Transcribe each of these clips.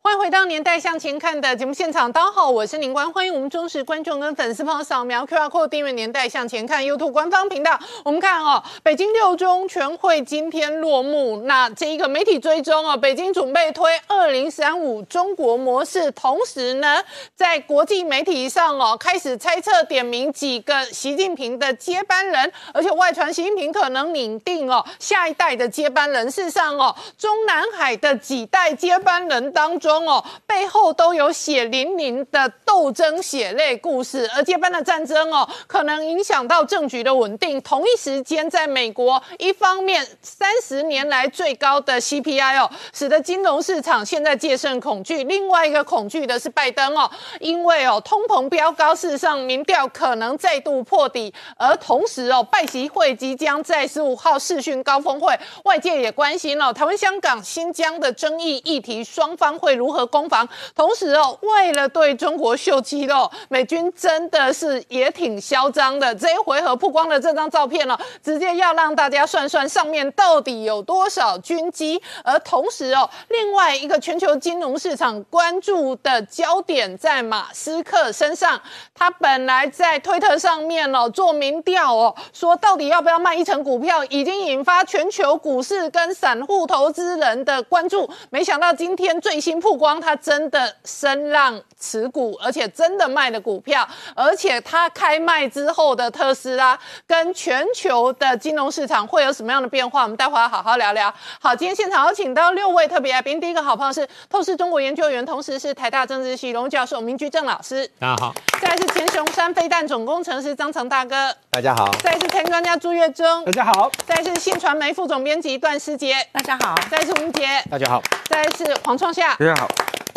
欢迎回到《年代向前看》的节目现场，大家好，我是宁官，欢迎我们忠实观众跟粉丝朋友扫描 QR Code 订阅《年代向前看》YouTube 官方频道。我们看哦，北京六中全会今天落幕，那这一个媒体追踪哦，北京准备推二零三五中国模式，同时呢，在国际媒体上哦，开始猜测点名几个习近平的接班人，而且外传习近平可能拟定哦下一代的接班人。事实上哦，中南海的几代接班人当中。中哦，背后都有血淋淋的斗争血泪故事，而接班的战争哦，可能影响到政局的稳定。同一时间，在美国，一方面三十年来最高的 CPI 哦，使得金融市场现在戒慎恐惧；另外一个恐惧的是拜登哦，因为哦通膨飙高，事实上民调可能再度破底。而同时哦，拜习会即将在十五号视讯高峰会，外界也关心了台湾、香港、新疆的争议议题，双方会如。何攻防？同时哦，为了对中国秀肌肉，美军真的是也挺嚣张的。这一回合曝光了这张照片哦，直接要让大家算算上面到底有多少军机。而同时哦，另外一个全球金融市场关注的焦点在马斯克身上。他本来在推特上面哦做民调哦，说到底要不要卖一成股票，已经引发全球股市跟散户投资人的关注。没想到今天最新曝。光他真的声浪持股，而且真的卖的股票，而且他开卖之后的特斯拉跟全球的金融市场会有什么样的变化？我们待会儿好好聊聊。好，今天现场有请到六位特别来宾，第一个好朋友是透视中国研究员，同时是台大政治系荣誉教授明居正老师，大家好；再来是前雄山飞弹总工程师张成大哥，大家好；再来是财经专家朱月忠，大家好；再来是信传媒副总编辑段思杰，大家好；再来是吴杰，大家好；再来是黄创夏，大家好。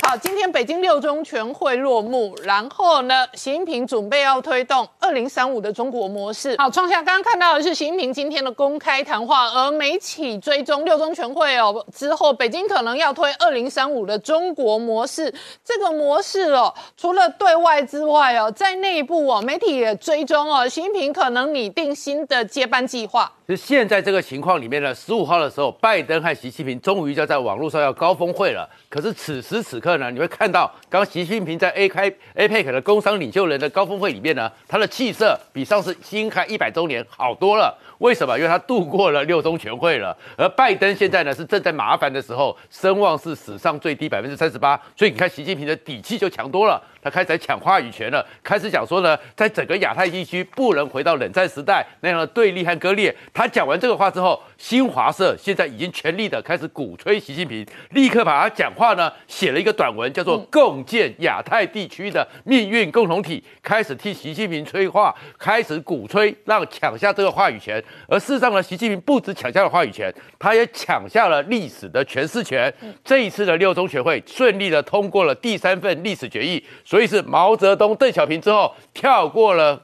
好，今天北京六中全会落幕，然后呢，习近平准备要推动二零三五的中国模式。好，创下刚刚看到的是习近平今天的公开谈话，而媒体追踪六中全会哦之后，北京可能要推二零三五的中国模式。这个模式哦，除了对外之外哦，在内部哦，媒体也追踪哦，习近平可能拟定新的接班计划。就现在这个情况里面呢，十五号的时候，拜登和习近平终于要在网络上要高峰会了。可是此时此刻呢，你会看到，刚习近平在 A 开 APEC 的工商领袖人的高峰会里面呢，他的气色比上次新开一百周年好多了。为什么？因为他度过了六中全会了。而拜登现在呢，是正在麻烦的时候，声望是史上最低百分之三十八。所以你看，习近平的底气就强多了。他开始抢话语权了，开始讲说呢，在整个亚太地区不能回到冷战时代那样的对立和割裂。他讲完这个话之后，新华社现在已经全力的开始鼓吹习近平，立刻把他讲话呢写了一个短文，叫做《共建亚太地区的命运共同体》，开始替习近平催话，开始鼓吹让抢下这个话语权。而事实上呢，习近平不止抢下了话语权，他也抢下了历史的诠释权。这一次的六中全会顺利的通过了第三份历史决议。所以是毛泽东、邓小平之后跳过了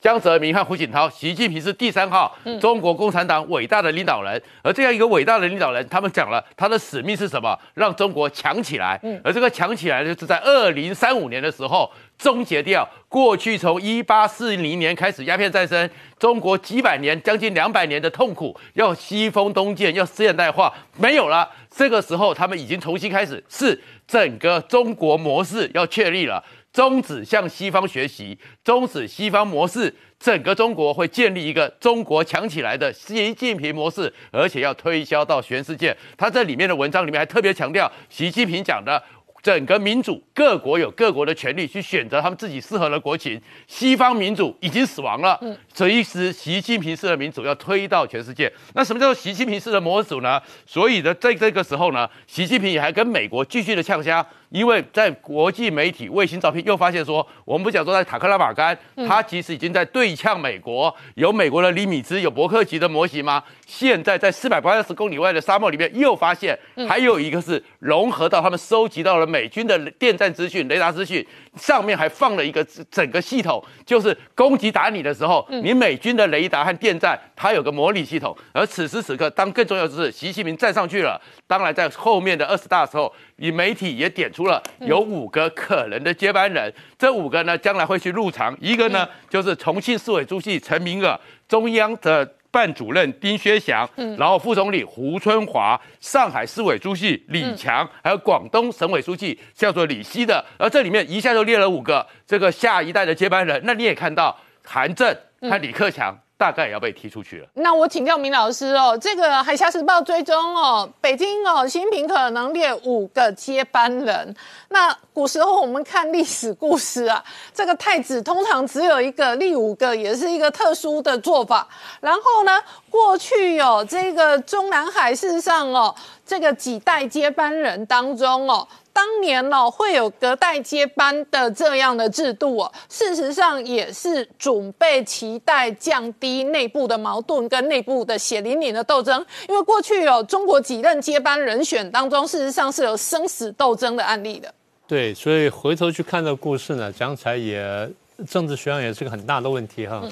江泽民和胡锦涛，习近平是第三号中国共产党伟大的领导人。而这样一个伟大的领导人，他们讲了他的使命是什么？让中国强起来。而这个强起来就是在二零三五年的时候终结掉过去从一八四零年开始鸦片战争，中国几百年、将近两百年的痛苦，要西风东渐，要现代化，没有了。这个时候，他们已经重新开始是。整个中国模式要确立了，终止向西方学习，终止西方模式，整个中国会建立一个中国强起来的习近平模式，而且要推销到全世界。他在里面的文章里面还特别强调，习近平讲的。整个民主，各国有各国的权利去选择他们自己适合的国情。西方民主已经死亡了，所以是习近平式的民主要推到全世界。那什么叫做习近平式的模组呢？所以呢，在这个时候呢，习近平也还跟美国继续的呛虾。因为在国际媒体卫星照片又发现说，我们不讲说在塔克拉玛干，它其实已经在对呛美国，有美国的厘米兹，有伯克级的模型吗？现在在四百八十公里外的沙漠里面又发现，还有一个是融合到他们收集到了美军的电站资讯、雷达资讯，上面还放了一个整个系统，就是攻击打你的时候，你美军的雷达和电站它有个模拟系统。而此时此刻，当更重要的是习近平站上去了，当然在后面的二十大时候。以媒体也点出了有五个可能的接班人，这五个呢将来会去入场。一个呢就是重庆市委书记陈明尔，中央的办主任丁薛祥，嗯然后副总理胡春华，上海市委书记李强，还有广东省委书记叫做李希的，而这里面一下就列了五个这个下一代的接班人。那你也看到韩正和李克强。大概也要被踢出去了。那我请教明老师哦，这个《海峡时报》追踪哦，北京哦，习近平可能列五个接班人。那古时候我们看历史故事啊，这个太子通常只有一个，立五个也是一个特殊的做法。然后呢，过去哦，这个中南海事实上哦，这个几代接班人当中哦。当年呢，会有隔代接班的这样的制度哦，事实上也是准备期待降低内部的矛盾跟内部的血淋淋的斗争。因为过去有中国几任接班人选当中，事实上是有生死斗争的案例的。对，所以回头去看这个故事呢，讲起来也政治学上也是个很大的问题哈。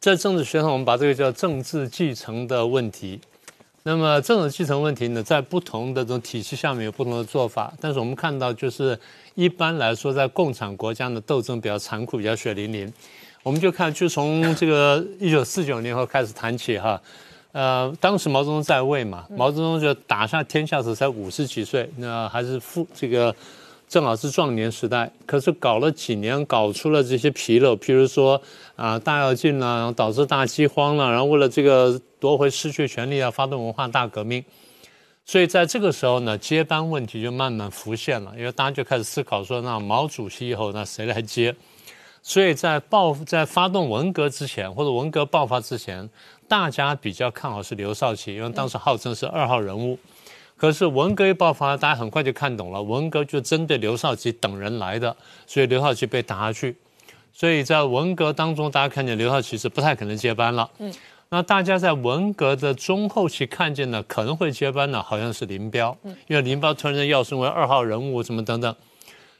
在政治学上，我们把这个叫政治继承的问题。那么这种继承问题呢，在不同的这种体系下面有不同的做法。但是我们看到，就是一般来说，在共产国家的斗争比较残酷，比较血淋淋。我们就看，就从这个一九四九年后开始谈起哈。呃，当时毛泽东在位嘛，毛泽东就打下天下时才五十几岁，那还是富这个。正好是壮年时代，可是搞了几年，搞出了这些纰漏，譬如说啊，大跃进了，然后导致大饥荒了，然后为了这个夺回失去权利啊，发动文化大革命。所以在这个时候呢，接班问题就慢慢浮现了，因为大家就开始思考说，那毛主席以后那谁来接？所以在爆在发动文革之前，或者文革爆发之前，大家比较看好是刘少奇，因为当时号称是二号人物。可是文革一爆发，大家很快就看懂了，文革就针对刘少奇等人来的，所以刘少奇被打下去。所以在文革当中，大家看见刘少奇是不太可能接班了。嗯，那大家在文革的中后期看见呢，可能会接班的，好像是林彪，嗯因为林彪突然间要升为二号人物，什么等等。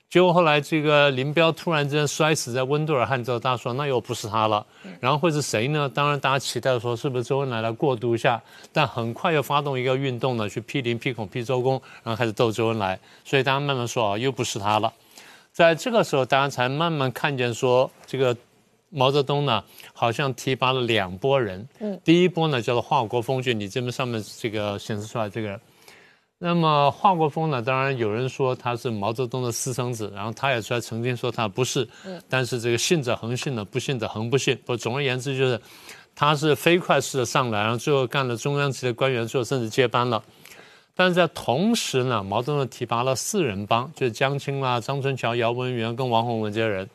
结果后来这个林彪突然之间摔死在温都尔汗之后，大家说那又不是他了，然后会是谁呢？当然大家期待说是不是周恩来来过渡一下，但很快又发动一个运动呢，去批林、批孔、批周公，然后开始斗周恩来，所以大家慢慢说啊，又不是他了。在这个时候，大家才慢慢看见说这个毛泽东呢，好像提拔了两拨人，嗯，第一波呢叫做华国锋，就你这边上面这个显示出来这个人。那么华国锋呢？当然有人说他是毛泽东的私生子，然后他也出来曾经说他不是。嗯。但是这个信者恒信呢，不信者恒不信。不，总而言之就是，他是飞快式的上来，然后最后干了中央级的官员，最后甚至接班了。但是在同时呢，毛泽东提拔了四人帮，就是江青啦、张春桥、姚文元跟王洪文这些人，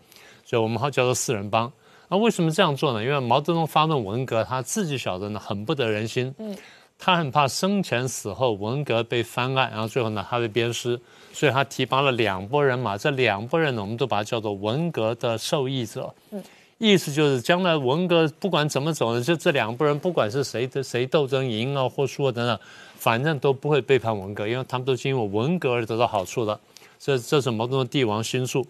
所以我们好叫做四人帮。那为什么这样做呢？因为毛泽东发动文革，他自己晓得呢，很不得人心。嗯。他很怕生前死后文革被翻案，然后最后呢他被鞭尸，所以他提拔了两拨人马。这两拨人呢，我们都把它叫做文革的受益者。嗯，意思就是将来文革不管怎么走呢，就这两拨人不管是谁的谁斗争赢啊或输啊等等，反正都不会背叛文革，因为他们都是因为文革而得到好处的。这这是毛泽东帝王心术。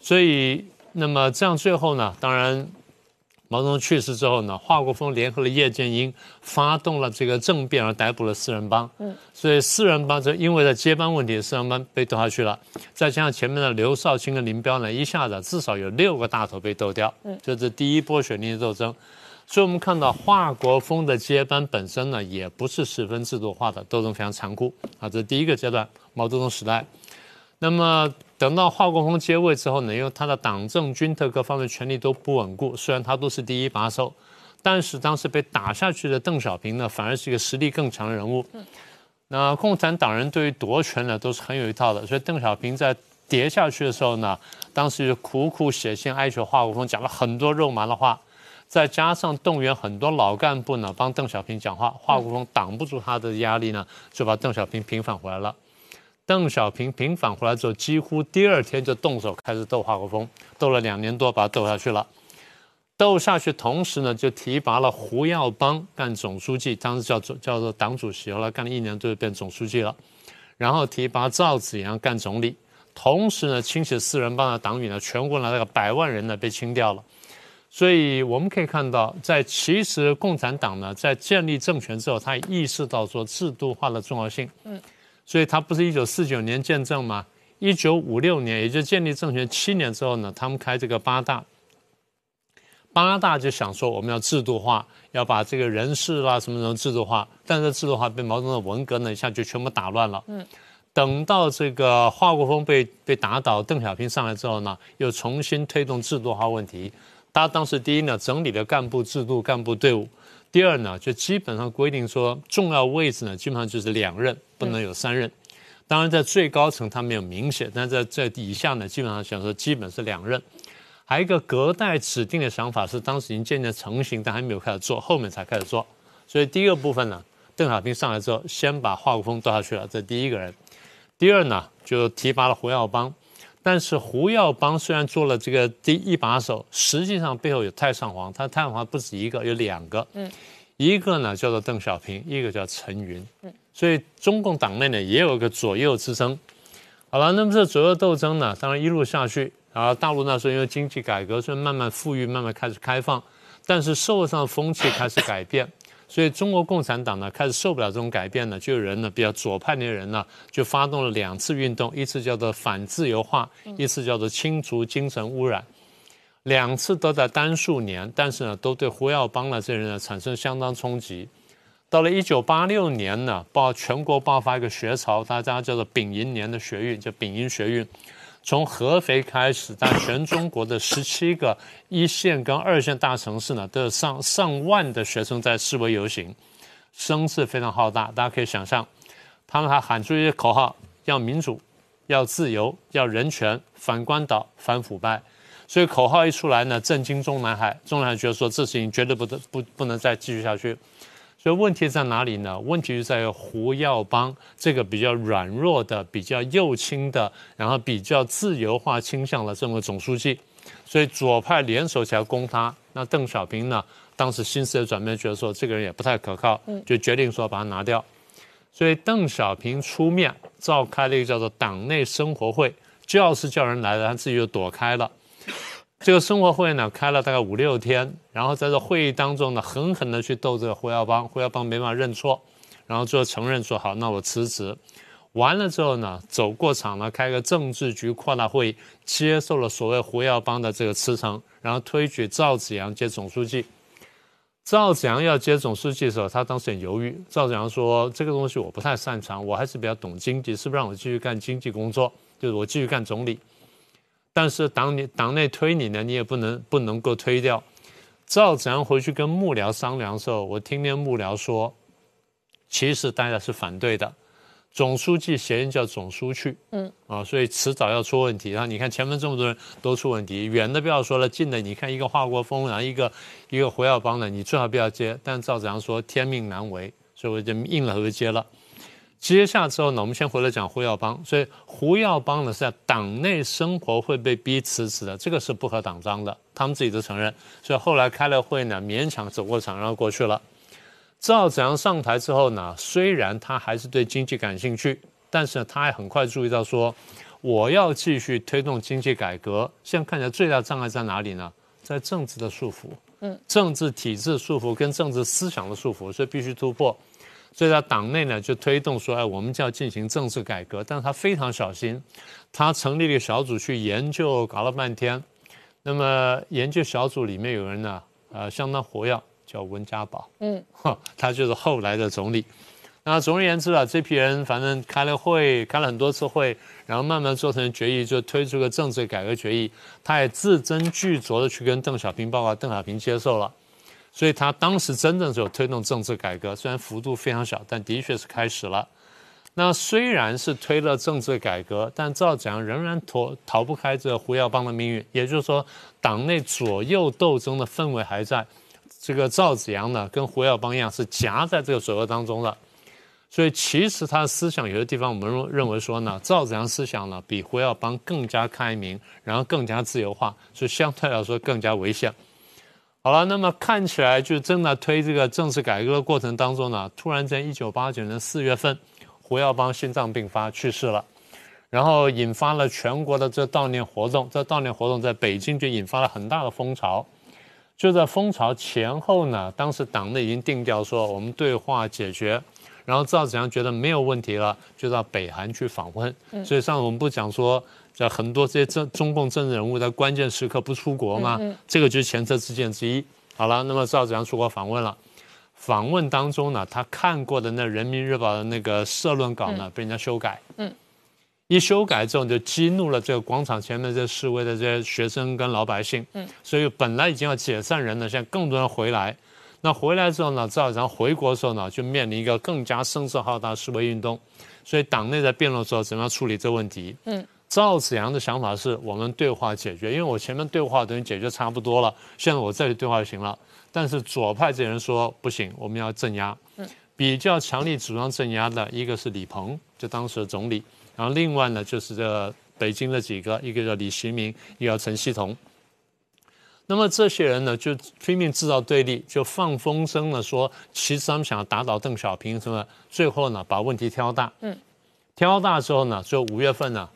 所以那么这样最后呢，当然。毛泽东去世之后呢，华国锋联合了叶剑英，发动了这个政变，而逮捕了四人帮。嗯，所以四人帮就因为在接班问题，四人帮被斗下去了。再加上前面的刘少卿跟林彪呢，一下子至少有六个大头被斗掉。嗯，这是第一波血淋淋斗争。所以我们看到华国锋的接班本身呢，也不是十分制度化的，斗争非常残酷。啊，这是第一个阶段，毛泽东时代。那么。等到华国锋接位之后呢，因为他的党政军特各方面权力都不稳固，虽然他都是第一把手，但是当时被打下去的邓小平呢，反而是一个实力更强的人物。那共产党人对于夺权呢，都是很有一套的，所以邓小平在跌下去的时候呢，当时就苦苦写信哀求华国锋，讲了很多肉麻的话，再加上动员很多老干部呢帮邓小平讲话，华国锋挡不住他的压力呢，就把邓小平平反回来了。邓小平平反回来之后，几乎第二天就动手开始斗华国锋，斗了两年多，把他斗下去了。斗下去，同时呢，就提拔了胡耀邦干总书记，当时叫做叫做党主席，后来干了一年多就变总书记了。然后提拔赵紫阳干总理，同时呢，清洗四人帮的党羽呢，全国呢那个百万人呢被清掉了。所以我们可以看到，在其实共产党呢在建立政权之后，他意识到说制度化的重要性。嗯。所以他不是一九四九年建政吗？一九五六年，也就建立政权七年之后呢，他们开这个八大。八大就想说我们要制度化，要把这个人事啦什么什么制度化，但是制度化被毛泽东的文革呢一下就全部打乱了。嗯，等到这个华国锋被被打倒，邓小平上来之后呢，又重新推动制度化问题。他当时第一呢，整理了干部制度、干部队伍；第二呢，就基本上规定说，重要位置呢，基本上就是两任，不能有三任。当然，在最高层他没有明显，但在在以下呢，基本上想说基本是两任。还有一个隔代指定的想法是当时已经渐渐成型，但还没有开始做，后面才开始做。所以第一个部分呢，邓小平上来之后，先把华国锋调下去了，这第一个人。第二呢，就提拔了胡耀邦。但是胡耀邦虽然做了这个第一把手，实际上背后有太上皇，他太上皇不止一个，有两个。嗯，一个呢叫做邓小平，一个叫陈云。嗯。所以中共党内呢也有个左右之争，好了，那么这左右斗争呢，当然一路下去，然后大陆那时候因为经济改革，所以慢慢富裕，慢慢开始开放，但是社会上风气开始改变，所以中国共产党呢开始受不了这种改变呢，就有人呢比较左派的人呢，就发动了两次运动，一次叫做反自由化，一次叫做清除精神污染，两次都在单数年，但是呢都对胡耀邦呢这人呢产生相当冲击。到了一九八六年呢，爆全国爆发一个学潮，大家叫做丙寅年的学运，叫丙寅学运。从合肥开始，在全中国的十七个一线跟二线大城市呢，都有上上万的学生在示威游行，声势非常浩大。大家可以想象，他们还喊出一些口号：要民主，要自由，要人权，反官倒，反腐败。所以口号一出来呢，震惊中南海，中南海觉得说这事情绝对不得不不能再继续下去。所以问题在哪里呢？问题就在于胡耀邦这个比较软弱的、比较右倾的，然后比较自由化倾向的这么个总书记，所以左派联手起来攻他。那邓小平呢，当时心思的转变，觉得说这个人也不太可靠，就决定说把他拿掉。所以邓小平出面召开了一个叫做党内生活会，要是叫人来了，他自己就躲开了。这个生活会呢开了大概五六天，然后在这会议当中呢，狠狠的去斗这个胡耀邦，胡耀邦没办法认错，然后最后承认说好，那我辞职。完了之后呢，走过场呢，开个政治局扩大会议，接受了所谓胡耀邦的这个辞呈，然后推举赵紫阳接总书记。赵紫阳要接总书记的时候，他当时很犹豫。赵紫阳说：“这个东西我不太擅长，我还是比较懂经济，是不是让我继续干经济工作？就是我继续干总理。”但是党你党内推你呢，你也不能不能够推掉。赵子阳回去跟幕僚商量的时候，我听见幕僚说，其实大家是反对的。总书记谐音叫总书去，嗯啊，所以迟早要出问题。然后你看前面这么多人都出问题，远的不要说了，近的你看一个华国锋，然后一个一个胡耀邦的，你最好不要接。但赵子阳说天命难违，所以我就硬了头接了。接下之后呢，我们先回来讲胡耀邦。所以胡耀邦呢是在党内生活会被逼辞职的，这个是不合党章的，他们自己都承认。所以后来开了会呢，勉强走过场，然后过去了。赵子阳上台之后呢，虽然他还是对经济感兴趣，但是呢，他还很快注意到说，我要继续推动经济改革。现在看起来最大障碍在哪里呢？在政治的束缚，嗯，政治体制束缚跟政治思想的束缚，所以必须突破。所以在党内呢，就推动说，哎，我们就要进行政治改革。但是他非常小心，他成立了一个小组去研究，搞了半天。那么研究小组里面有人呢，呃，相当活跃，叫温家宝。嗯，他就是后来的总理。那总而言之啊，这批人反正开了会，开了很多次会，然后慢慢做成决议，就推出个政治改革决议。他也字斟句酌的去跟邓小平报告，邓小平接受了。所以他当时真正就推动政治改革，虽然幅度非常小，但的确是开始了。那虽然是推了政治改革，但赵子阳仍然脱逃不开这胡耀邦的命运。也就是说，党内左右斗争的氛围还在。这个赵子阳呢，跟胡耀邦一样，是夹在这个左右当中的。所以其实他的思想有的地方，我们认认为说呢，赵子阳思想呢比胡耀邦更加开明，然后更加自由化，所以相对来说更加危险。好了，那么看起来就正在推这个政治改革的过程当中呢，突然间一九八九年四月份，胡耀邦心脏病发去世了，然后引发了全国的这悼念活动。这悼念活动在北京就引发了很大的风潮。就在风潮前后呢，当时党内已经定调说我们对话解决，然后赵子阳觉得没有问题了，就到北韩去访问。所以上次我们不讲说这很多这些政中共政治人物在关键时刻不出国嘛，这个就是前车之鉴之一。好了，那么赵子阳出国访问了，访问当中呢，他看过的那《人民日报》的那个社论稿呢，被人家修改。嗯，一修改之后，就激怒了这个广场前面这示威的这些学生跟老百姓。嗯，所以本来已经要解散人了，现在更多人回来。那回来之后呢，赵子阳回国的时候呢，就面临一个更加声势浩大示威运动。所以党内在辩论的时候，怎么样处理这个问题？嗯。赵子阳的想法是我们对话解决，因为我前面对话等于解决差不多了，现在我再去对话就行了。但是左派这人说不行，我们要镇压。嗯，比较强力主张镇压的一个是李鹏，就当时的总理，然后另外呢就是这北京的几个，一个叫李希明，一个叫陈锡同。那么这些人呢就拼命制造对立，就放风声呢说，其实他们想要打倒邓小平什么，最后呢把问题挑大。嗯，挑大之后呢，就五月份呢。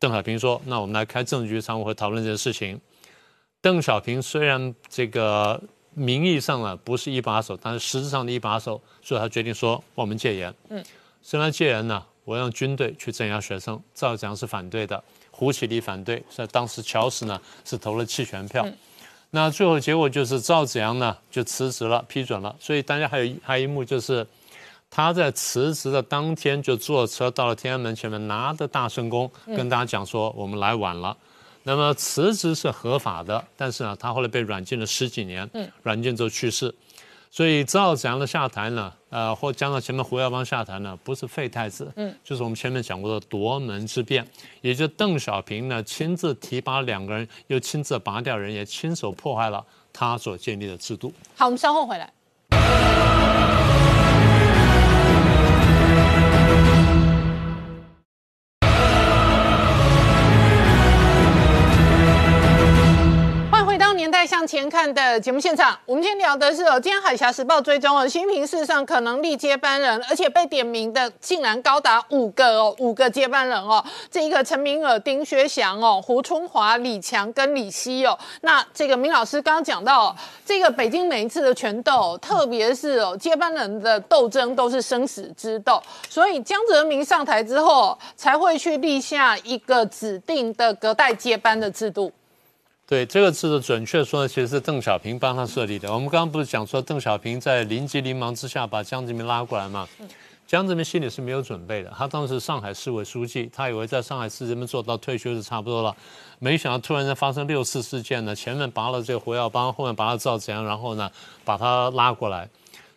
邓小平说：“那我们来开政治局常务会讨论这件事情。”邓小平虽然这个名义上呢不是一把手，但是实质上的一把手，所以他决定说：“我们戒严。”嗯，虽然戒严呢，我让军队去镇压学生，赵子阳是反对的，胡启立反对，所以当时乔石呢是投了弃权票。那最后结果就是赵子阳呢就辞职了，批准了。所以大家还有还有一幕就是。他在辞职的当天就坐车到了天安门前面，拿着大圣功跟大家讲说：“我们来晚了。”那么辞职是合法的，但是呢，他后来被软禁了十几年，软禁之后去世。所以赵子阳的下台呢，呃，或加上前面胡耀邦下台呢，不是废太子，嗯就是我们前面讲过的夺门之变，也就邓小平呢亲自提拔两个人，又亲自拔掉人，也亲手破坏了他所建立的制度。好，我们稍后回来。年代向前看的节目现场，我们今天聊的是哦，今天《海峡时报》追踪哦，新平市上可能立接班人，而且被点名的竟然高达五个哦，五个接班人哦，这一个陈明尔、丁薛祥哦、胡春华、李强跟李希哦，那这个明老师刚刚讲到，这个北京每一次的权斗，特别是哦接班人的斗争都是生死之斗，所以江泽民上台之后才会去立下一个指定的隔代接班的制度。对这个字的准确说呢，其实是邓小平帮他设立的。我们刚刚不是讲说邓小平在临急临忙之下把江泽民拉过来吗？江泽民心里是没有准备的。他当时上海市委书记，他以为在上海市人民做到退休就差不多了，没想到突然间发生六四事件呢，前面拔了这个胡耀邦，后面拔了赵紫阳，然后呢把他拉过来。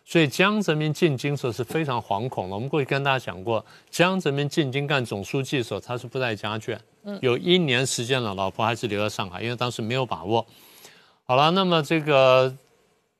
所以江泽民进京时候是非常惶恐的。我们过去跟大家讲过，江泽民进京干总书记的时候，他是不带家眷。有一年时间了，老婆还是留在上海，因为当时没有把握。好了，那么这个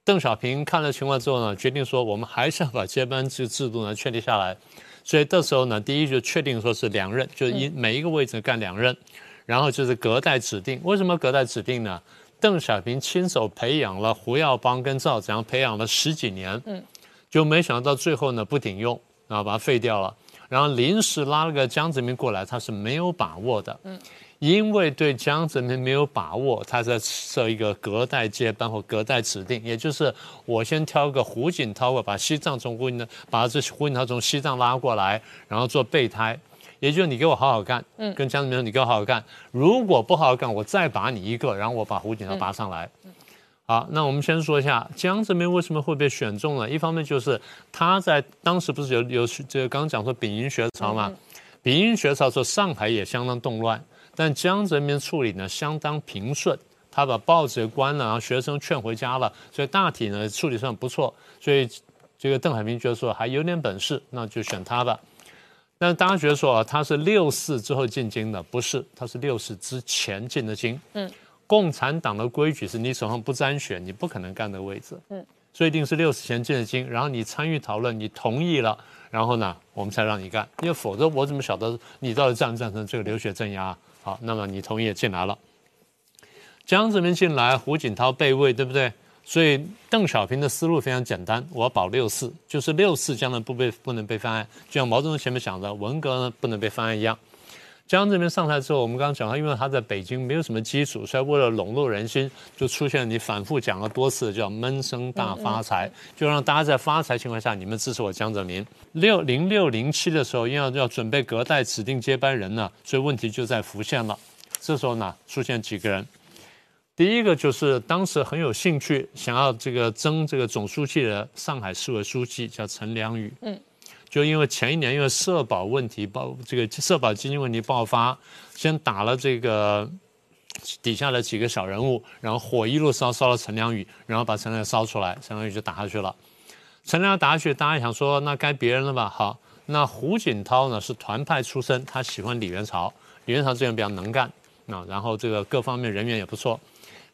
邓小平看了情况之后呢，决定说我们还是要把接班制制度呢确立下来。所以这时候呢，第一就确定说是两任，就一每一个位置干两任，然后就是隔代指定。为什么隔代指定呢？邓小平亲手培养了胡耀邦跟赵子阳，培养了十几年，嗯，就没想到最后呢不顶用，然后把它废掉了。然后临时拉了个江泽民过来，他是没有把握的，嗯，因为对江泽民没有把握，他在设一个隔代接班或隔代指定，也就是我先挑个胡锦涛，把西藏从胡锦涛把这胡锦涛从西藏拉过来，然后做备胎，也就是你给我好好干，嗯，跟江泽民说你给我好好干，如果不好好干，我再拔你一个，然后我把胡锦涛拔上来。好，那我们先说一下江泽民为什么会被选中呢？一方面就是他在当时不是有有这个刚刚讲说丙寅学潮嘛，丙寅学潮时候上海也相当动乱，但江泽民处理呢相当平顺，他把报纸关了，然后学生劝回家了，所以大体呢处理上不错，所以这个邓海平觉得说还有点本事，那就选他吧。但是大家觉得说啊他是六四之后进京的，不是，他是六四之前进的京。嗯。共产党的规矩是你手上不沾血，你不可能干的位置。嗯，所以一定是六十前进的京，然后你参与讨论，你同意了，然后呢，我们才让你干。因为否则我怎么晓得你到底赞不赞成这个流血镇压？好，那么你同意也进来了，江泽民进来，胡锦涛被位，对不对？所以邓小平的思路非常简单，我要保六四，就是六四将来不被不能被翻案，就像毛泽东前面讲的文革呢不能被翻案一样。江这边上台之后，我们刚刚讲他，因为他在北京没有什么基础，所以为了笼络人心，就出现你反复讲了多次叫闷声大发财，就让大家在发财情况下，你们支持我江泽民。六零六零七的时候，因为要准备隔代指定接班人呢，所以问题就在浮现了。这时候呢，出现几个人，第一个就是当时很有兴趣想要这个争这个总书记的上海市委书记，叫陈良宇。嗯。就因为前一年因为社保问题爆，这个社保基金问题爆发，先打了这个底下的几个小人物，然后火一路烧烧了陈良宇，然后把陈良宇烧出来，陈良宇就打下去了。陈良宇打下去，大家想说那该别人了吧？好，那胡锦涛呢是团派出身，他喜欢李元朝，李元朝这人比较能干，那然后这个各方面人缘也不错。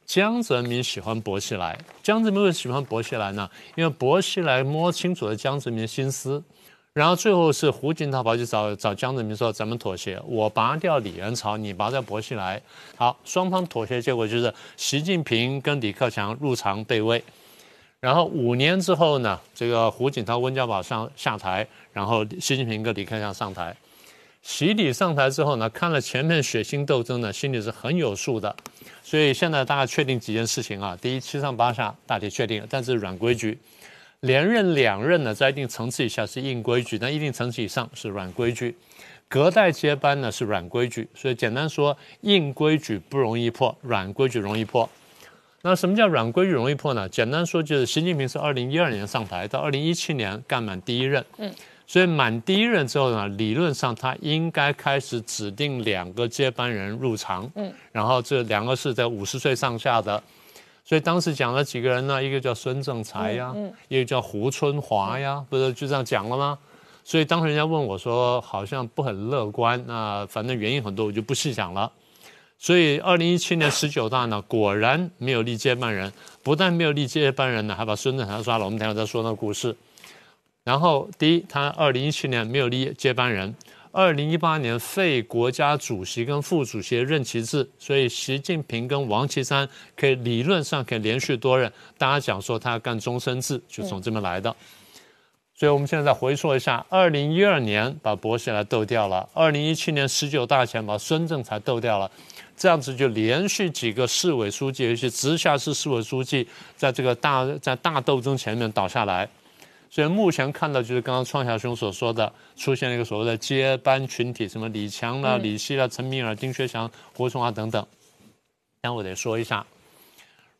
江泽民喜欢薄熙来，江泽民为什么喜欢薄熙来呢？因为薄熙来摸清楚了江泽民的心思。然后最后是胡锦涛跑去找找江泽民说：“咱们妥协，我拔掉李元朝，你拔掉薄熙来。好，双方妥协结果就是习近平跟李克强入常备位。然后五年之后呢，这个胡锦涛、温家宝上下台，然后习近平跟李克强上台。习李上台之后呢，看了前面血腥斗争呢，心里是很有数的。所以现在大家确定几件事情啊：第一，七上八下大体确定，但是软规矩。”连任两任呢，在一定层次以下是硬规矩，但一定层次以上是软规矩。隔代接班呢是软规矩，所以简单说，硬规矩不容易破，软规矩容易破。那什么叫软规矩容易破呢？简单说就是习近平是二零一二年上台，到二零一七年干满第一任，嗯，所以满第一任之后呢，理论上他应该开始指定两个接班人入场，嗯，然后这两个是在五十岁上下的。所以当时讲了几个人呢？一个叫孙正才呀，一个叫胡春华呀，不是就这样讲了吗？所以当时人家问我说，好像不很乐观。那反正原因很多，我就不细讲了。所以二零一七年十九大呢，果然没有立接班人，不但没有立接班人呢，还把孙正才抓了。我们等下再说那个故事。然后第一，他二零一七年没有立接班人。二零一八年废国家主席跟副主席任期制，所以习近平跟王岐山可以理论上可以连续多任。大家讲说他要干终身制，就从这边来的。所以我们现在再回溯一下：二零一二年把薄熙来斗掉了，二零一七年十九大前把孙政才斗掉了，这样子就连续几个市委书记，尤其直辖市市委书记，在这个大在大斗争前面倒下来。所以目前看到就是刚刚创霞兄所说的，出现了一个所谓的接班群体，什么李强啦、李希啦、陈敏尔、丁薛祥、胡春华等等。但我得说一下，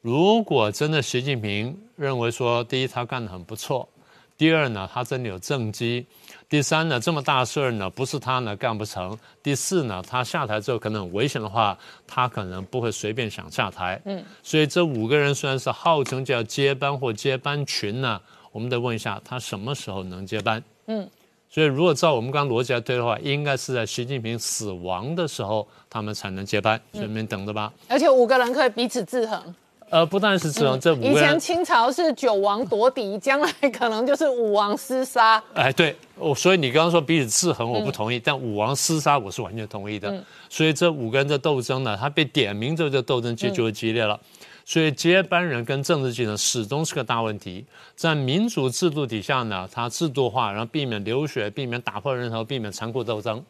如果真的习近平认为说，第一他干得很不错，第二呢他真的有政绩，第三呢这么大事儿呢不是他呢干不成，第四呢他下台之后可能很危险的话，他可能不会随便想下台。嗯，所以这五个人虽然是号称叫接班或接班群呢。我们得问一下，他什么时候能接班？嗯，所以如果照我们刚刚逻辑来推的话，应该是在习近平死亡的时候，他们才能接班。顺便等着吧。而且五个人可以彼此制衡。呃，不但是制衡，这五个人。以前清朝是九王夺嫡，将来可能就是五王厮杀。哎，对，我所以你刚刚说彼此制衡，我不同意，但五王厮杀我是完全同意的。所以这五个人的斗争呢，他被点名之后，这斗争就就会激烈了。所以接班人跟政治技能始终是个大问题。在民主制度底下呢，它制度化，然后避免流血，避免打破人头，避免残酷斗争。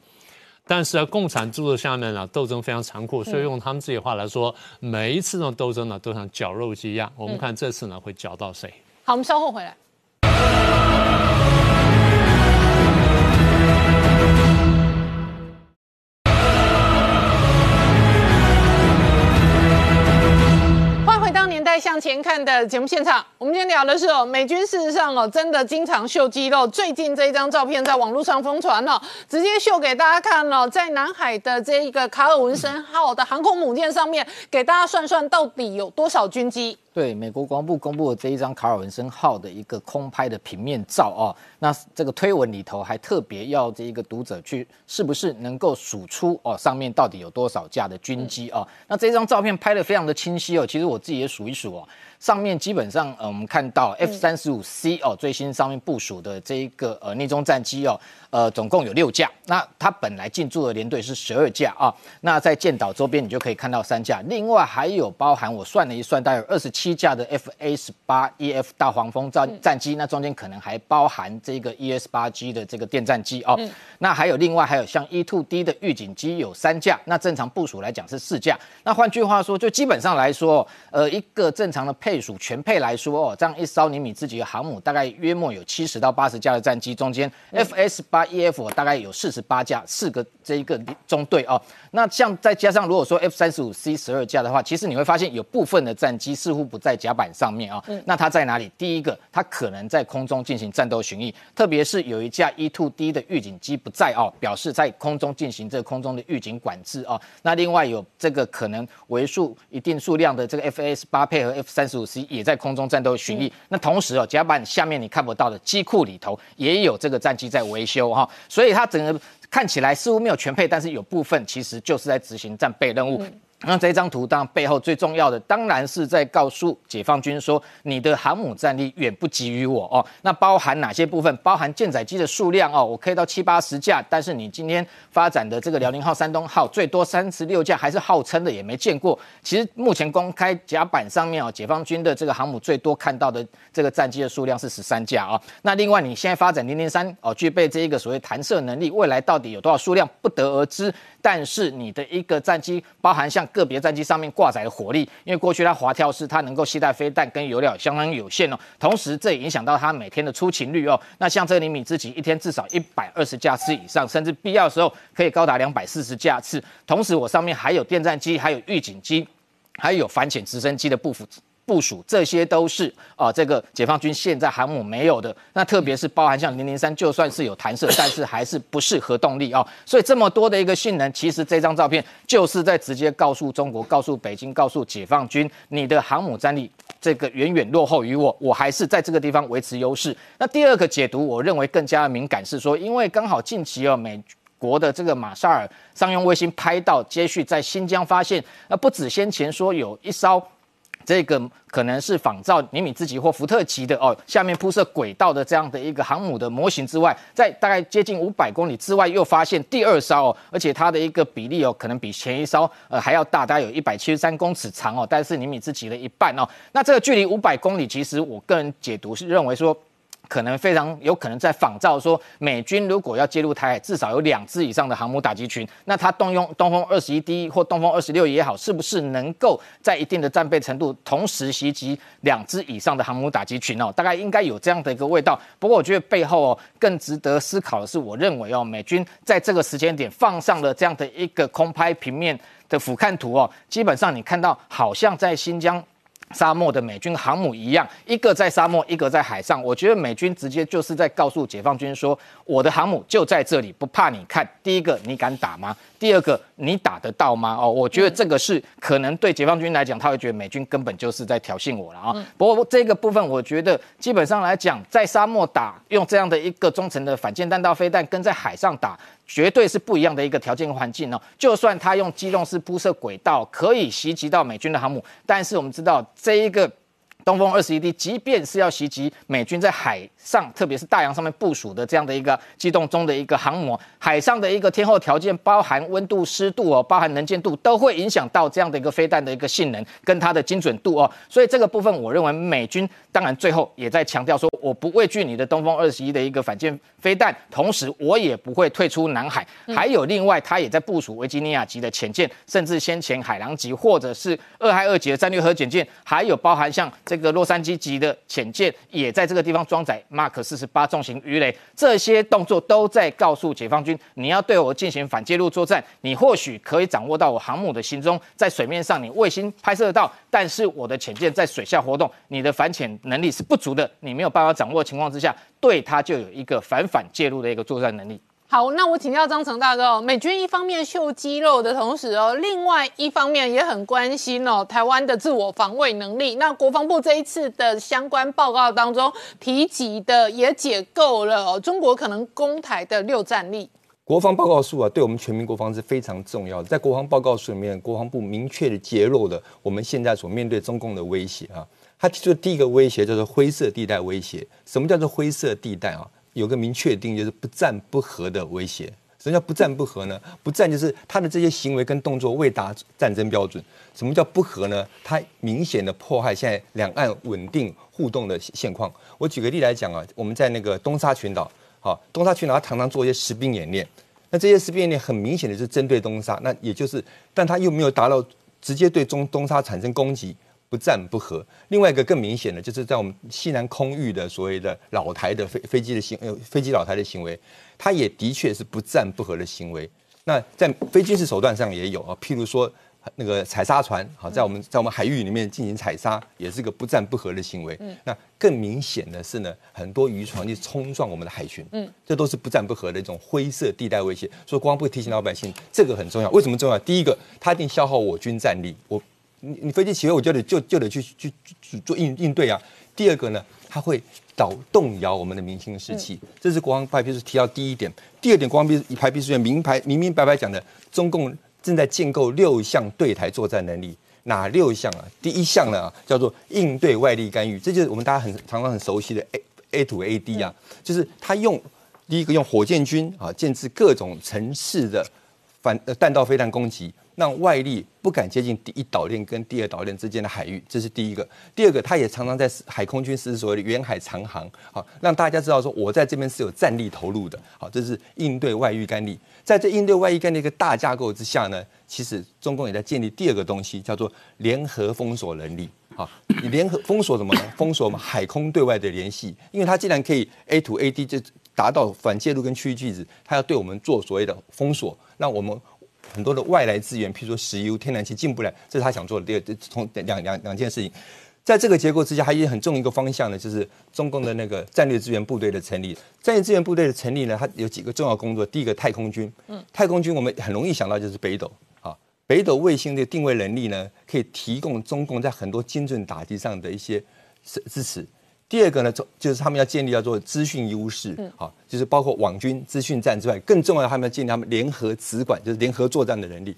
但是在共产制度下面呢，斗争非常残酷。所以用他们自己话来说，每一次这种斗争呢，都像绞肉机一样。我们看这次呢，会绞到谁？好，我们稍后回来。向前看的节目现场，我们今天聊的是哦，美军事实上哦，真的经常秀肌肉。最近这一张照片在网络上疯传了，直接秀给大家看了，在南海的这一个卡尔文森号的航空母舰上面，给大家算算到底有多少军机。对，美国国防部公布的这一张卡尔文森号的一个空拍的平面照啊，那这个推文里头还特别要这一个读者去，是不是能够数出哦上面到底有多少架的军机啊？那这张照片拍的非常的清晰哦，其实我自己也数一数哦。上面基本上呃我们看到 F 三十五 C 哦最新上面部署的这一个呃逆中战机哦。呃，总共有六架，那它本来进驻的连队是十二架啊。那在建岛周边，你就可以看到三架，另外还有包含我算了一算，大概有二十七架的 F A 十八 E F 大黄蜂战战机，那中间可能还包含这个 E S 八 G 的这个电战机哦。那还有另外还有像 E two D 的预警机有三架，那正常部署来讲是四架。那换句话说，就基本上来说，呃，一个正常的配属全配来说哦，这样一艘尼米兹级的航母，大概约莫有七十到八十架的战机，中间 F S 八 E F 大概有四十八架，四个这一个中队哦。那像再加上如果说 F 三十五 C 十二架的话，其实你会发现有部分的战机似乎不在甲板上面啊。那它在哪里？第一个，它可能在空中进行战斗巡弋，特别是有一架 E two D 的预警机不在哦，表示在空中进行这个空中的预警管制哦。那另外有这个可能为数一定数量的这个 F S 八配合 F 三十五 C 也在空中战斗巡弋。那同时哦，甲板下面你看不到的机库里头也有这个战机在维修哈。所以它整个看起来似乎没有全配，但是有部分其实就是在执行战备任务。那这张图当然背后最重要的，当然是在告诉解放军说，你的航母战力远不及于我哦。那包含哪些部分？包含舰载机的数量哦，我可以到七八十架，但是你今天发展的这个辽宁号、山东号最多三十六架，还是号称的也没见过。其实目前公开甲板上面哦，解放军的这个航母最多看到的这个战机的数量是十三架啊。那另外你现在发展零零三哦，具备这一个所谓弹射能力，未来到底有多少数量不得而知。但是你的一个战机，包含像个别战机上面挂载的火力，因为过去它滑跳式，它能够携带飞弹跟油料相当有限哦。同时这也影响到它每天的出勤率哦。那像这个厘米之级，一天至少一百二十架次以上，甚至必要的时候可以高达两百四十架次。同时我上面还有电战机，还有预警机，还有反潜直升机的部署。部署这些都是啊，这个解放军现在航母没有的。那特别是包含像零零三，就算是有弹射，但是还是不是核动力哦。所以这么多的一个性能，其实这张照片就是在直接告诉中国、告诉北京、告诉解放军，你的航母战力这个远远落后于我，我还是在这个地方维持优势。那第二个解读，我认为更加敏感是说，因为刚好近期哦，美国的这个马沙尔商用卫星拍到，接续在新疆发现，那不止先前说有一艘。这个可能是仿造尼米兹级或福特级的哦，下面铺设轨道的这样的一个航母的模型之外，在大概接近五百公里之外，又发现第二艘哦，而且它的一个比例哦，可能比前一艘呃还要大，大概有一百七十三公尺长哦，但是尼米兹级的一半哦。那这个距离五百公里，其实我个人解读是认为说。可能非常有可能在仿造说，美军如果要介入台海，至少有两支以上的航母打击群。那它动用东风二十一 D 或东风二十六也好，是不是能够在一定的战备程度，同时袭击两支以上的航母打击群哦？大概应该有这样的一个味道。不过我觉得背后哦，更值得思考的是，我认为哦，美军在这个时间点放上了这样的一个空拍平面的俯瞰图哦，基本上你看到好像在新疆。沙漠的美军航母一样，一个在沙漠，一个在海上。我觉得美军直接就是在告诉解放军说：“我的航母就在这里，不怕你看。第一个，你敢打吗？第二个，你打得到吗？”哦，我觉得这个是可能对解放军来讲，他会觉得美军根本就是在挑衅我了啊。不过这个部分，我觉得基本上来讲，在沙漠打用这样的一个中程的反舰弹道飞弹，跟在海上打。绝对是不一样的一个条件环境哦。就算他用机动式铺设轨道，可以袭击到美军的航母，但是我们知道这一个。东风二十一 D，即便是要袭击美军在海上，特别是大洋上面部署的这样的一个机动中的一个航母，海上的一个天候条件，包含温度、湿度哦，包含能见度，都会影响到这样的一个飞弹的一个性能跟它的精准度哦。所以这个部分，我认为美军当然最后也在强调说，我不畏惧你的东风二十一的一个反舰飞弹，同时我也不会退出南海。还有另外，他也在部署维吉尼亚级的潜舰，甚至先前海狼级或者是二亥二级的战略核潜舰，还有包含像。这个洛杉矶级的潜舰也在这个地方装载 Mark 四十八重型鱼雷，这些动作都在告诉解放军，你要对我进行反介入作战，你或许可以掌握到我航母的行踪，在水面上你卫星拍摄得到，但是我的潜舰在水下活动，你的反潜能力是不足的，你没有办法掌握情况之下，对它就有一个反反介入的一个作战能力。好，那我请教张成大哥哦，美军一方面秀肌肉的同时哦，另外一方面也很关心哦台湾的自我防卫能力。那国防部这一次的相关报告当中提及的也解构了，中国可能攻台的六战力。国防报告书啊，对我们全民国防是非常重要的。在国防报告书里面，国防部明确的揭露了我们现在所面对中共的威胁啊。他提出的第一个威胁叫做灰色地带威胁。什么叫做灰色地带啊？有个明确定，就是不战不和的威胁。什么叫不战不和呢？不战就是他的这些行为跟动作未达战争标准。什么叫不和呢？他明显的迫害现在两岸稳定互动的现况。我举个例来讲啊，我们在那个东沙群岛，好，东沙群岛他常常做一些实兵演练，那这些实兵演练很明显的是针对东沙，那也就是，但他又没有达到直接对中东沙产生攻击。不战不和。另外一个更明显的，就是在我们西南空域的所谓的老台的飞飞机的行呃飞机老台的行为，它也的确是不战不和的行为。那在非军事手段上也有啊，譬如说那个采砂船，好在我们在我们海域里面进行采砂，也是个不战不和的行为。嗯。那更明显的是呢，很多渔船去冲撞我们的海巡，嗯，这都是不战不和的一种灰色地带威胁。所以，光不提醒老百姓，这个很重要。为什么重要？第一个，它一定消耗我军战力。我。你你飞机起飞，我就得就就得去去去做应应对啊。第二个呢，它会导动摇我们的民心士气，这是国防派必是提到第一点。第二点，国防批排必须明牌明明白白讲的，中共正在建构六项对台作战能力，哪六项啊？第一项呢，叫做应对外力干预，这就是我们大家很常常很熟悉的 A A to A D 啊，就是他用第一个用火箭军啊，建制各种城市的反弹道飞弹攻击。让外力不敢接近第一岛链跟第二岛链之间的海域，这是第一个。第二个，他也常常在海空军实施所谓的远海长航，好让大家知道说我在这边是有战力投入的。好，这是应对外域干力。在这应对外域干力一个大架构之下呢，其实中共也在建立第二个东西，叫做联合封锁能力。好，你联合封锁什么呢？封锁我们海空对外的联系，因为它既然可以 A to A D 就达到反介入跟区域拒止，它要对我们做所谓的封锁，那我们。很多的外来资源，譬如说石油、天然气进不来，这是他想做的第二，从两两两件事情。在这个结构之下，还有很重一个方向呢，就是中共的那个战略资源部队的成立。战略资源部队的成立呢，它有几个重要工作。第一个，太空军。嗯，太空军我们很容易想到就是北斗啊，北斗卫星的定位能力呢，可以提供中共在很多精准打击上的一些支支持。第二个呢，就就是他们要建立叫做资讯优势，好，就是包括网军资讯战之外，更重要的他们要建立他们联合直管，就是联合作战的能力。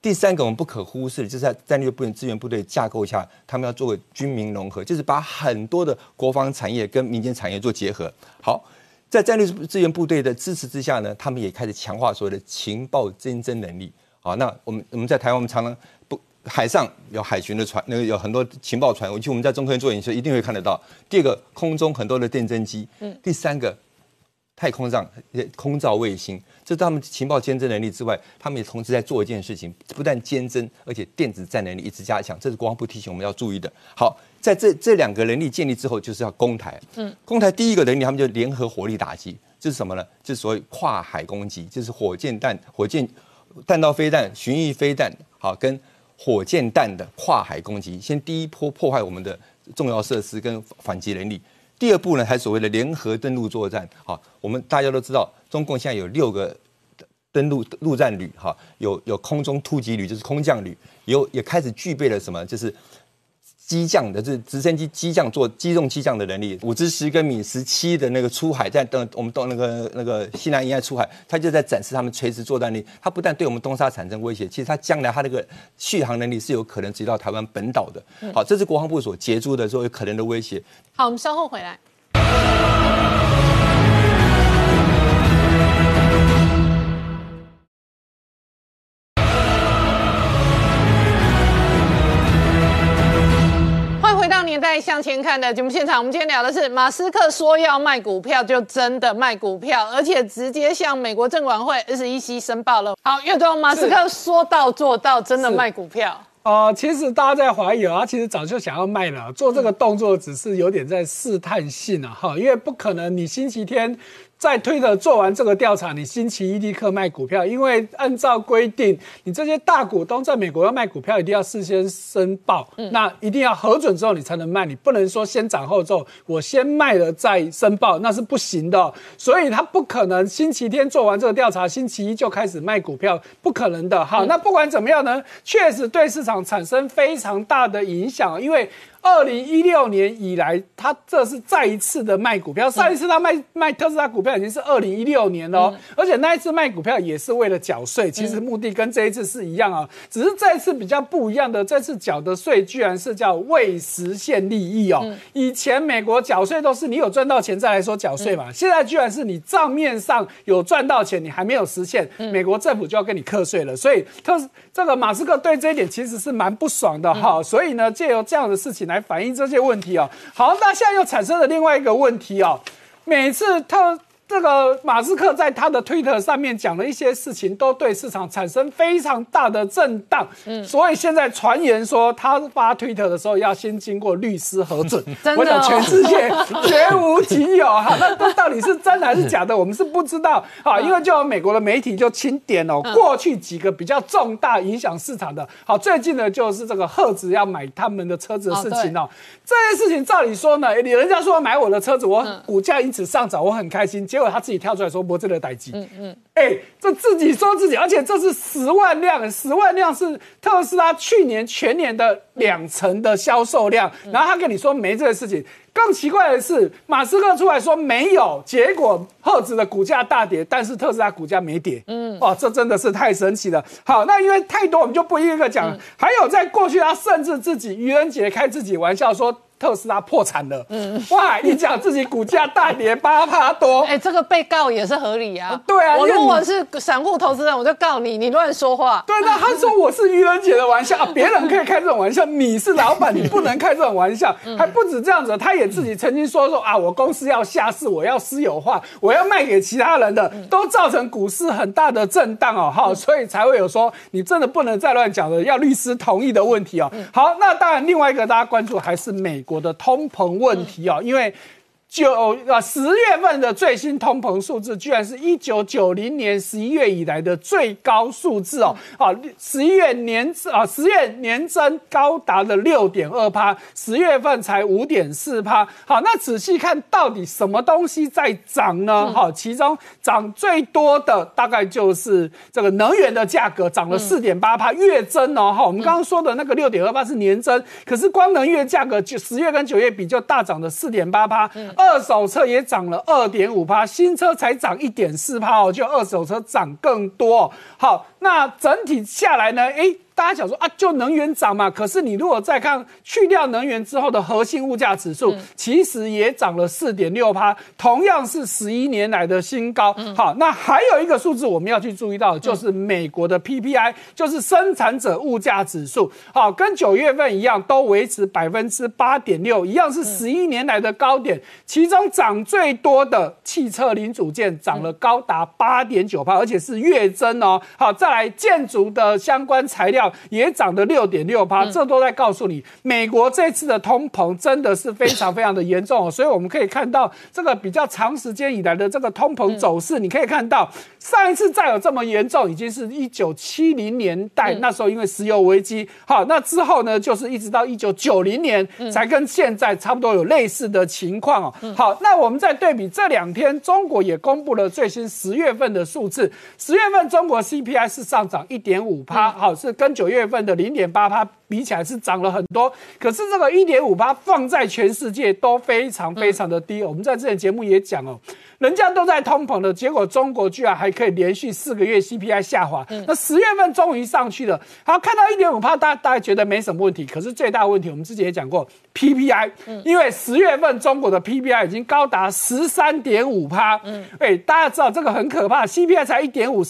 第三个我们不可忽视的，就是在战略部支援部队架构下，他们要做军民融合，就是把很多的国防产业跟民间产业做结合。好，在战略支援部队的支持之下呢，他们也开始强化所谓的情报侦侦能力。好，那我们我们在台湾，我们常常不。海上有海巡的船，那个有很多情报船。我去我们在中科院做研究，一定会看得到。第二个，空中很多的电侦机。嗯。第三个，太空上空照卫星，这是他们情报监侦能力之外，他们也同时在做一件事情，不但监侦，而且电子战能力一直加强。这是国防部提醒我们要注意的。好，在这这两个能力建立之后，就是要攻台。嗯。攻台第一个能力，他们就联合火力打击，这是什么呢？就是所谓跨海攻击，就是火箭弹、火箭弹道飞弹、巡弋飞弹，好跟。火箭弹的跨海攻击，先第一波破坏我们的重要设施跟反击能力。第二步呢，还所谓的联合登陆作战。好，我们大家都知道，中共现在有六个登陆陆战旅，哈，有有空中突击旅，就是空降旅，有也开始具备了什么，就是。机降的，是直升机机降做机动机降的能力，五支十跟米十七的那个出海，在等我们到那个那个西南沿岸出海，它就在展示他们垂直作战力。它不但对我们东沙产生威胁，其实它将来它那个续航能力是有可能直到台湾本岛的。好，这是国防部所截住的说有可能的威胁。好，我们稍后回来。年代向前看的节目现场，我们今天聊的是马斯克说要卖股票就真的卖股票，而且直接向美国证管会 SEC 申报了。好，岳总，马斯克说到做到，真的卖股票啊？其实大家在怀疑啊，其实早就想要卖了，做这个动作只是有点在试探性啊，哈，因为不可能你星期天。在推的做完这个调查，你星期一立刻卖股票，因为按照规定，你这些大股东在美国要卖股票，一定要事先申报，那一定要核准之后你才能卖，你不能说先斩后奏，我先卖了再申报，那是不行的。所以他不可能星期天做完这个调查，星期一就开始卖股票，不可能的。好，那不管怎么样呢，确实对市场产生非常大的影响，因为。二零一六年以来，他这是再一次的卖股票。上一次他卖卖特斯拉股票已经是二零一六年了，而且那一次卖股票也是为了缴税，其实目的跟这一次是一样啊，只是这一次比较不一样的，这次缴的税居然是叫未实现利益哦。以前美国缴税都是你有赚到钱再来说缴税嘛，现在居然是你账面上有赚到钱，你还没有实现，美国政府就要跟你课税了。所以特这个马斯克对这一点其实是蛮不爽的哈。所以呢，借由这样的事情来反映这些问题啊。好，那现在又产生了另外一个问题啊，每次特。这个马斯克在他的推特上面讲了一些事情，都对市场产生非常大的震荡。嗯，所以现在传言说他发推特的时候要先经过律师核准。真的，全世界绝无仅有哈。那这到底是真的还是假的？我们是不知道啊。因为就有美国的媒体就清点哦，过去几个比较重大影响市场的。好，最近呢就是这个赫子要买他们的车子的事情哦。这件事情照理说呢，你人家说买我的车子，我股价因此上涨，我很开心。结果他自己跳出来说：“博这的代机。”嗯嗯，哎，这自己说自己，而且这是十万辆，十万辆是特斯拉去年全年的两成的销售量。然后他跟你说没这个事情。更奇怪的是，马斯克出来说没有，结果赫兹的股价大跌，但是特斯拉股价没跌。嗯，哇，这真的是太神奇了。好，那因为太多，我们就不一个一个讲。还有在过去，他甚至自己愚人节开自己玩笑说。特斯拉破产了，嗯，哇！你讲自己股价大跌八趴多，哎，这个被告也是合理啊。对啊，我如果是散户投资人，我就告你，你乱说话。对，那他说我是愚人节的玩笑，别人可以开这种玩笑，你是老板，你不能开这种玩笑。还不止这样子，他也自己曾经说说啊，我公司要下市，我要私有化，我要卖给其他人的，都造成股市很大的震荡哦，哈，所以才会有说你真的不能再乱讲了，要律师同意的问题哦。好，那当然另外一个大家关注还是美国。我的通膨问题啊，因为。九啊，十月份的最新通膨数字，居然是一九九零年十一月以来的最高数字哦。好，十一月年啊，十月年增高达了六点二趴，十月份才五点四趴。好，那仔细看到底什么东西在涨呢？好，其中涨最多的大概就是这个能源的价格涨了四点八趴，月增哦。哈，我们刚刚说的那个六点二八是年增，可是光能源价格就十月跟九月比就大涨了四点八趴。二手车也涨了二点五趴，新车才涨一点四趴哦，就二手车涨更多。好，那整体下来呢？诶。大家想说啊，就能源涨嘛？可是你如果再看去掉能源之后的核心物价指数，其实也涨了四点六趴，同样是十一年来的新高。好，那还有一个数字我们要去注意到，就是美国的 PPI，就是生产者物价指数。好，跟九月份一样，都维持百分之八点六，一样是十一年来的高点。其中涨最多的汽车零组件涨了高达八点九趴，而且是月增哦。好，再来建筑的相关材料。也涨了六点六趴，这都在告诉你，美国这次的通膨真的是非常非常的严重。所以我们可以看到，这个比较长时间以来的这个通膨走势，你可以看到上一次再有这么严重，已经是一九七零年代那时候，因为石油危机。好，那之后呢，就是一直到一九九零年才跟现在差不多有类似的情况哦。好，那我们再对比这两天，中国也公布了最新十月份的数字，十月份中国 CPI 是上涨一点五趴，好，是跟九月份的零点八趴比起来是涨了很多，可是这个一点五趴放在全世界都非常非常的低。我们在之前节目也讲哦，人家都在通膨的结果，中国居然还可以连续四个月 CPI 下滑。那十月份终于上去了，好看到一点五趴，大大家觉得没什么问题。可是最大问题，我们之前也讲过 PPI，因为十月份中国的 PPI 已经高达十三点五趴。嗯，哎，大家知道这个很可怕，CPI 才一点五。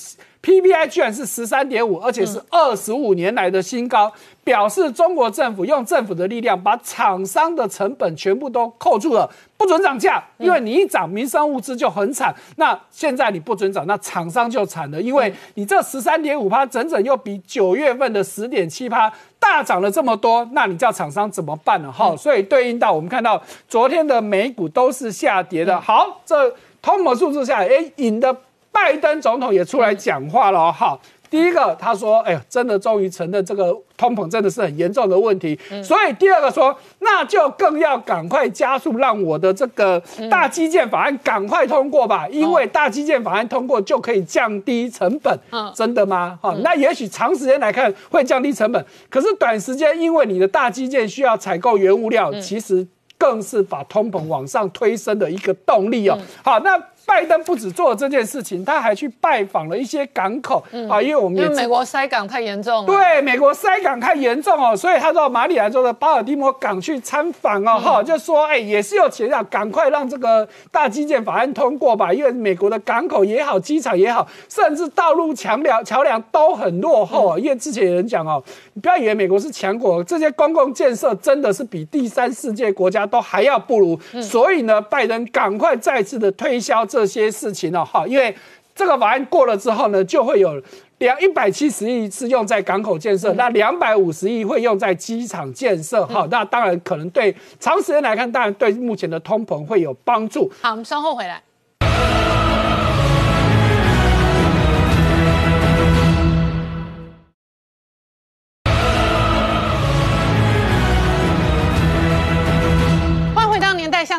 PPI 居然是十三点五，而且是二十五年来的新高，表示中国政府用政府的力量把厂商的成本全部都扣住了，不准涨价，因为你一涨，民生物资就很惨。那现在你不准涨，那厂商就惨了，因为你这十三点五趴，整整又比九月份的十点七趴大涨了这么多，那你叫厂商怎么办呢？哈，所以对应到我们看到昨天的美股都是下跌的。好，这通膨数字下来，哎，引的。拜登总统也出来讲话了，哈，第一个他说，哎呀，真的终于承认这个通膨真的是很严重的问题。所以第二个说，那就更要赶快加速，让我的这个大基建法案赶快通过吧，因为大基建法案通过就可以降低成本。嗯真的吗？哈、那也许长时间来看会降低成本，可是短时间因为你的大基建需要采购原物料，其实更是把通膨往上推升的一个动力哦。好，那拜登不止做了这件事情，他还去拜访了一些港口、啊，因为我们美国塞港太严重了。对，美国塞港太严重哦，所以他到马里兰州的巴尔的摩港去参访哦，哈、就说哎，也是有钱要赶快让这个大基建法案通过吧，因为美国的港口也好，机场也好，甚至道路桥梁桥梁都很落后哦。因为之前有人讲哦，你不要以为美国是强国，这些公共建设真的是比第三世界国家都还要不如，所以呢，拜登赶快再次的推销这些事情哦，哈，因为。这个法案过了之后呢，就会有两一百七十亿是用在港口建设，那两百五十亿会用在机场建设。好，那当然可能对长时间来看，当然对目前的通膨会有帮助。好，我们稍后回来。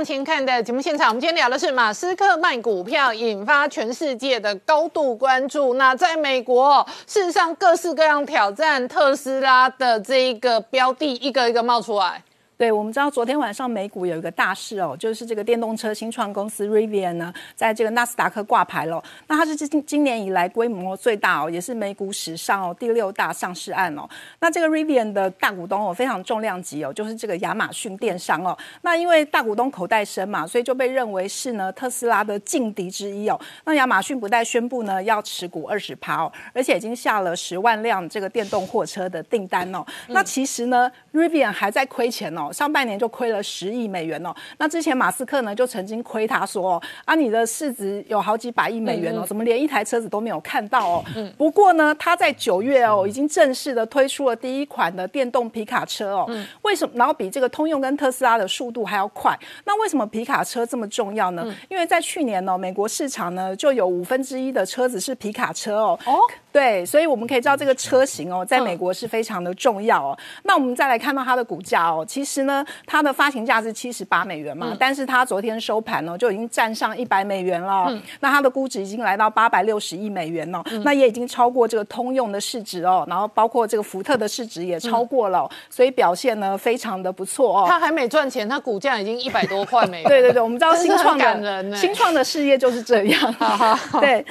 向前看》的节目现场，我们今天聊的是马斯克卖股票，引发全世界的高度关注。那在美国，事实上各式各样挑战特斯拉的这一个标的，一个一个冒出来。对，我们知道昨天晚上美股有一个大事哦，就是这个电动车新创公司 Rivian 呢，在这个纳斯达克挂牌了。那它是今今年以来规模最大哦，也是美股史上哦第六大上市案哦。那这个 Rivian 的大股东哦非常重量级哦，就是这个亚马逊电商哦。那因为大股东口袋深嘛，所以就被认为是呢特斯拉的劲敌之一哦。那亚马逊不但宣布呢要持股二十趴哦，而且已经下了十万辆这个电动货车的订单哦。那其实呢，Rivian 还在亏钱哦。上半年就亏了十亿美元哦。那之前马斯克呢就曾经亏他说哦，啊你的市值有好几百亿美元哦，怎么连一台车子都没有看到哦？不过呢，他在九月哦已经正式的推出了第一款的电动皮卡车哦。为什么？然后比这个通用跟特斯拉的速度还要快。那为什么皮卡车这么重要呢？因为在去年呢，美国市场呢就有五分之一的车子是皮卡车哦。哦，对，所以我们可以知道这个车型哦，在美国是非常的重要哦。那我们再来看到它的股价哦，其实呢，它的发行价是七十八美元嘛，但是它昨天收盘呢就已经站上一百美元了。那它的估值已经来到八百六十亿美元了，那也已经超过这个通用的市值哦，然后包括这个福特的市值也超过了哦，所以表现呢非常的不错哦。它还没赚钱，它股价已经一百多块美元。对对对，我们知道新创感人新创的事业就是这样。对，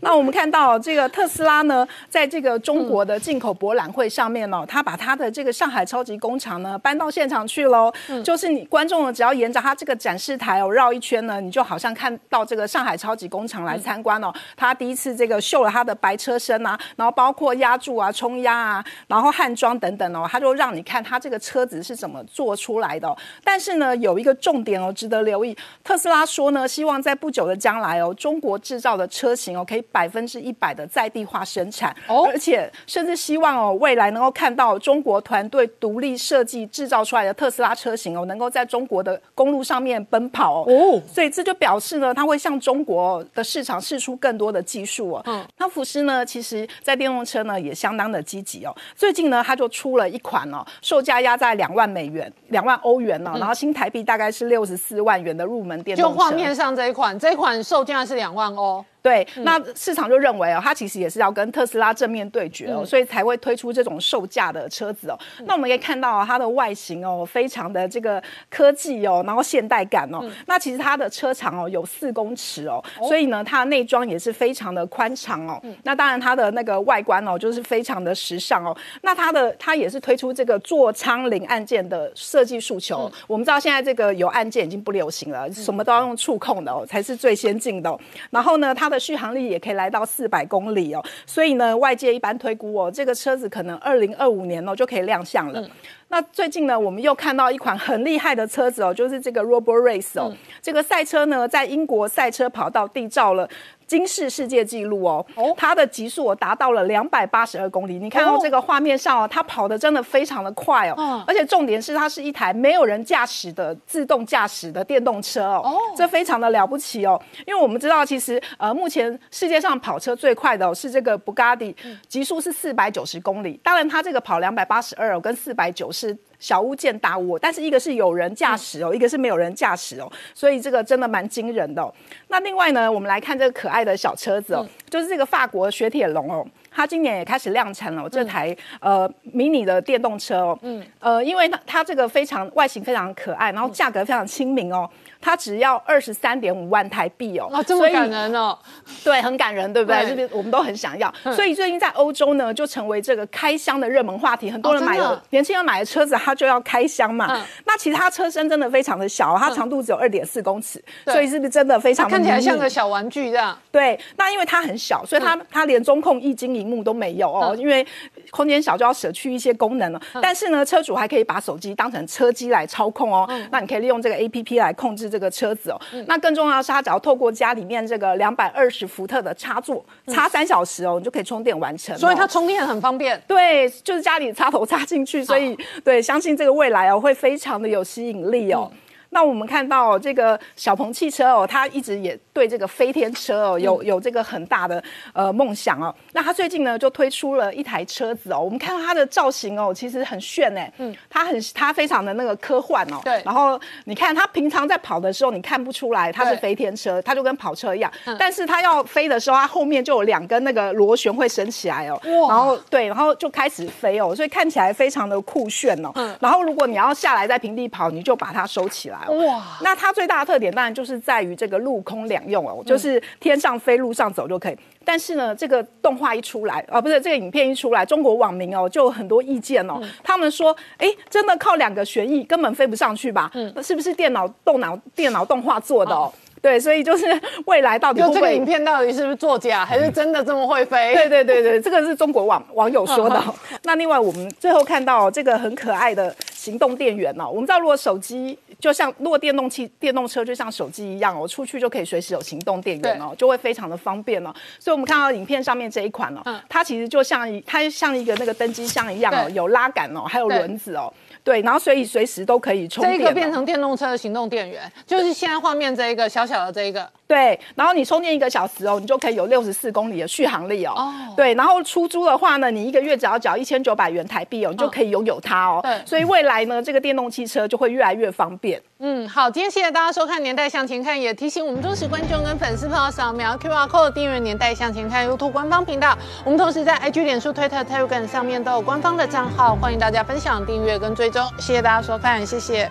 那我们看到这个特斯拉呢，在这个中国的进口博览会上面呢、它把它的这个上海超级工厂呢搬到现场去喽。就是你观众呢，只要沿着它这个展示台哦绕一圈呢，你就好像看到这个上海超级工厂来参观哦。他第一次这个秀了他的白车身啊，然后包括压铸啊、冲压啊，然后焊装等等哦，他就让你看他这个车子是怎么做出来的哦、但是呢，有一个重点哦，值得留意。特斯拉说呢，希望在不久的将来哦，中国制造的车型哦，可以百分之一百的在地化生产，哦而且甚至希望哦，未来能够看到中国团队独立设计制造出来的特斯拉车型哦，能够在中国的公路上面奔跑哦。哦所以这就表示呢，它会向中国的市场试出更多的技术哦。嗯，那福斯呢，其实在电动车呢也相当的积极哦。最近呢，它就出了一款哦，售价压在两万美元、两万欧元哦，然后新台币大概是六十四万元的入门电动车。就画面上这一款，这一款售价是两万欧。对，那市场就认为哦，它其实也是要跟特斯拉正面对决哦，所以才会推出这种售价的车子哦。那我们可以看到哦，它的外形哦，非常的这个科技哦，然后现代感哦。那其实它的车长哦有四公尺哦，所以呢，它的内装也是非常的宽敞哦。那当然它的那个外观哦，就是非常的时尚哦。那它的它也是推出这个座舱零按键的设计诉求哦。我们知道现在这个有按键已经不流行了，什么都要用触控的哦，才是最先进的哦、然后呢，它的续航力也可以来到四百公里哦。所以呢，外界一般推估哦，这个车子可能二零二五年哦就可以亮相了。那最近呢，我们又看到一款很厉害的车子哦，就是这个 Robo Race 哦，这个赛车呢，在英国赛车跑道缔造了。金世世界纪录哦，它的极速达到了两百八十二公里。你看到这个画面上哦，它跑的真的非常的快哦，而且重点是它是一台没有人驾驶的自动驾驶的电动车哦，这非常的了不起哦。因为我们知道，其实呃，目前世界上跑车最快的是这个 Bugatti，极速是四百九十公里。当然，它这个跑两百八十二跟四百九是。小巫见大巫，但是一个是有人驾驶哦，一个是没有人驾驶哦，所以这个真的蛮惊人的。那另外呢，我们来看这个可爱的小车子哦，就是这个法国雪铁龙哦，它今年也开始量产了这台呃迷你的电动车哦，嗯，呃，因为它它这个非常外形非常可爱，然后价格非常亲民哦。它只要二十三点五万台币哦，哇，这么感人哦，对，很感人，对不对？这边我们都很想要，所以最近在欧洲呢，就成为这个开箱的热门话题，很多人买了，年轻人买的车子，他就要开箱嘛。那其实它车身真的非常的小，它长度只有二点四公尺，所以是不是真的非常看起来像个小玩具这样？对，那因为它很小，所以它它连中控液晶荧幕都没有哦，因为空间小就要舍去一些功能了。但是呢，车主还可以把手机当成车机来操控哦，那你可以利用这个 A P P 来控制。这个车子哦，那更重要的是，它只要透过家里面这个两百二十伏特的插座，插三小时哦，你就可以充电完成。所以它充电很方便。对，就是家里插头插进去，所以对，相信这个未来哦，会非常的有吸引力哦。那我们看到这个小鹏汽车哦，它一直也对这个飞天车哦有有这个很大的呃梦想哦。那它最近呢就推出了一台车子哦，我们看到它的造型哦，其实很炫哎，嗯，它很它非常的那个科幻哦。对。然后你看它平常在跑的时候，你看不出来它是飞天车，它就跟跑车一样。嗯。但是它要飞的时候，它后面就有两根那个螺旋会升起来哦。哇。然后对，然后就开始飞哦，所以看起来非常的酷炫哦。嗯。然后如果你要下来在平地跑，你就把它收起来。哇，那它最大的特点当然就是在于这个陆空两用哦，就是天上飞、路上走就可以。但是呢，这个动画一出来，啊，不是这个影片一出来，中国网民哦就有很多意见哦。他们说，哎，真的靠两个旋翼根本飞不上去吧？嗯，是不是电脑动脑电脑动画做的哦？对，所以就是未来到底这个影片到底是不是作假，还是真的这么会飞？对对对对，这个是中国网网友说的。那另外我们最后看到这个很可爱的行动电源哦，我们知道如果手机就像如果电动汽电动车就像手机一样哦，出去就可以随时有行动电源哦，就会非常的方便哦。所以我们看到影片上面这一款哦，它其实就像一它像一个那个登机箱一样哦，有拉杆哦，还有轮子哦。对，然后所以随时都可以充电。这个变成电动车的行动电源，就是现在画面这一个小小的这一个。对，然后你充电一个小时哦，你就可以有六十四公里的续航力哦。哦。对，然后出租的话呢，你一个月只要缴一千九百元台币哦，你就可以拥有它哦。对。所以未来呢，这个电动汽车就会越来越方便。嗯，好，今天谢谢大家收看《年代向前看》，也提醒我们忠实观众跟粉丝朋友扫描 QR Code 订阅《年代向前看》YouTube 官方频道。我们同时在 IG、脸书、Twitter、Telegram 上面都有官方的账号，欢迎大家分享、订阅跟追踪。谢谢大家收看，谢谢。